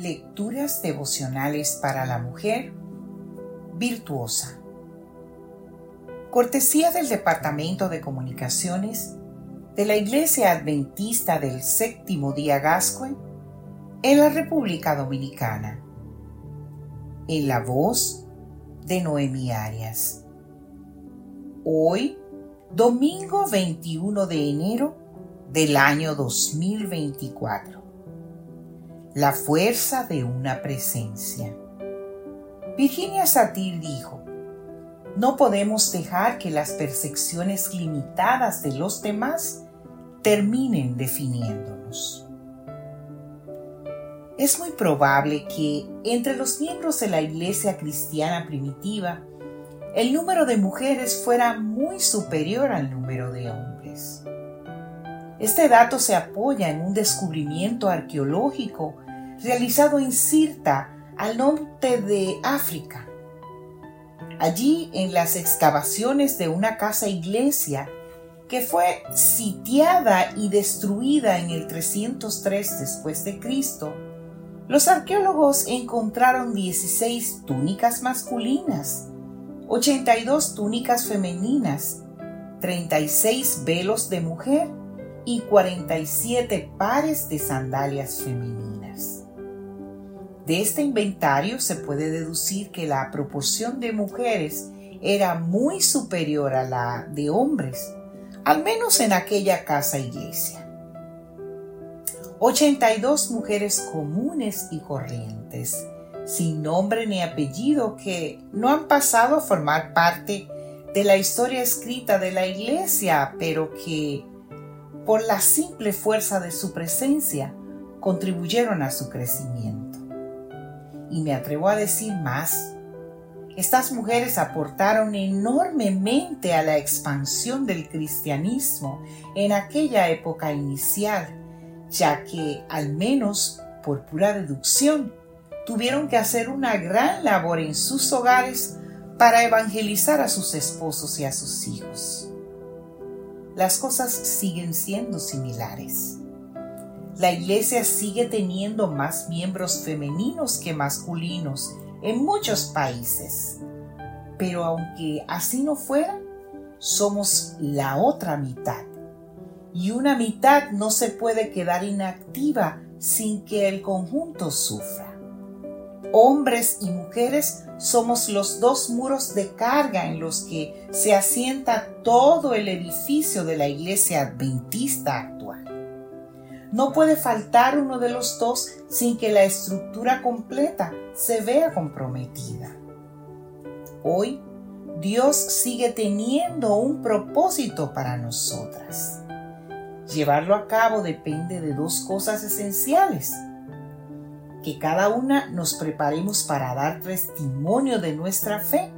Lecturas devocionales para la mujer virtuosa. Cortesía del Departamento de Comunicaciones de la Iglesia Adventista del Séptimo Día Gascue en la República Dominicana. En la voz de Noemi Arias. Hoy, domingo 21 de enero del año 2024. La fuerza de una presencia. Virginia Satir dijo, no podemos dejar que las percepciones limitadas de los demás terminen definiéndonos. Es muy probable que entre los miembros de la iglesia cristiana primitiva el número de mujeres fuera muy superior al número de hombres. Este dato se apoya en un descubrimiento arqueológico realizado en Sirta, al norte de África. Allí, en las excavaciones de una casa iglesia que fue sitiada y destruida en el 303 después de Cristo, los arqueólogos encontraron 16 túnicas masculinas, 82 túnicas femeninas, 36 velos de mujer y 47 pares de sandalias femeninas. De este inventario se puede deducir que la proporción de mujeres era muy superior a la de hombres, al menos en aquella casa iglesia. 82 mujeres comunes y corrientes sin nombre ni apellido que no han pasado a formar parte de la historia escrita de la iglesia, pero que por la simple fuerza de su presencia contribuyeron a su crecimiento. Y me atrevo a decir más. Estas mujeres aportaron enormemente a la expansión del cristianismo en aquella época inicial, ya que, al menos por pura deducción, tuvieron que hacer una gran labor en sus hogares para evangelizar a sus esposos y a sus hijos. Las cosas siguen siendo similares. La iglesia sigue teniendo más miembros femeninos que masculinos en muchos países. Pero aunque así no fuera, somos la otra mitad. Y una mitad no se puede quedar inactiva sin que el conjunto sufra hombres y mujeres somos los dos muros de carga en los que se asienta todo el edificio de la iglesia adventista actual. No puede faltar uno de los dos sin que la estructura completa se vea comprometida. Hoy, Dios sigue teniendo un propósito para nosotras. Llevarlo a cabo depende de dos cosas esenciales que cada una nos preparemos para dar testimonio de nuestra fe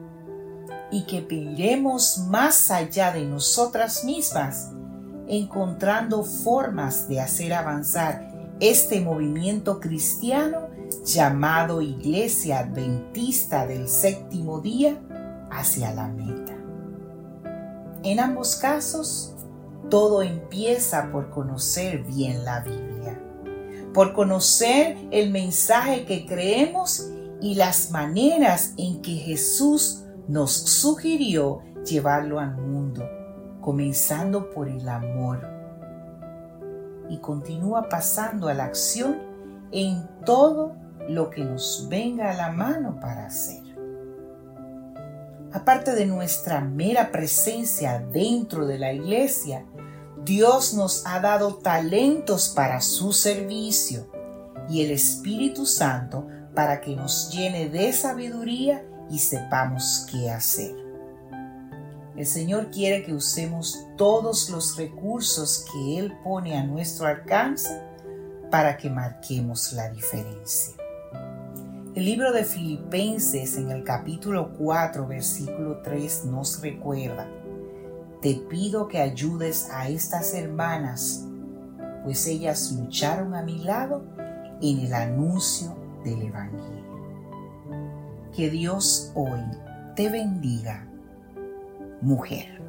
y que pediremos más allá de nosotras mismas, encontrando formas de hacer avanzar este movimiento cristiano llamado Iglesia Adventista del Séptimo Día hacia la meta. En ambos casos, todo empieza por conocer bien la Biblia por conocer el mensaje que creemos y las maneras en que Jesús nos sugirió llevarlo al mundo, comenzando por el amor. Y continúa pasando a la acción en todo lo que nos venga a la mano para hacer. Aparte de nuestra mera presencia dentro de la iglesia, Dios nos ha dado talentos para su servicio y el Espíritu Santo para que nos llene de sabiduría y sepamos qué hacer. El Señor quiere que usemos todos los recursos que Él pone a nuestro alcance para que marquemos la diferencia. El libro de Filipenses en el capítulo 4, versículo 3 nos recuerda, te pido que ayudes a estas hermanas, pues ellas lucharon a mi lado en el anuncio del Evangelio. Que Dios hoy te bendiga, mujer.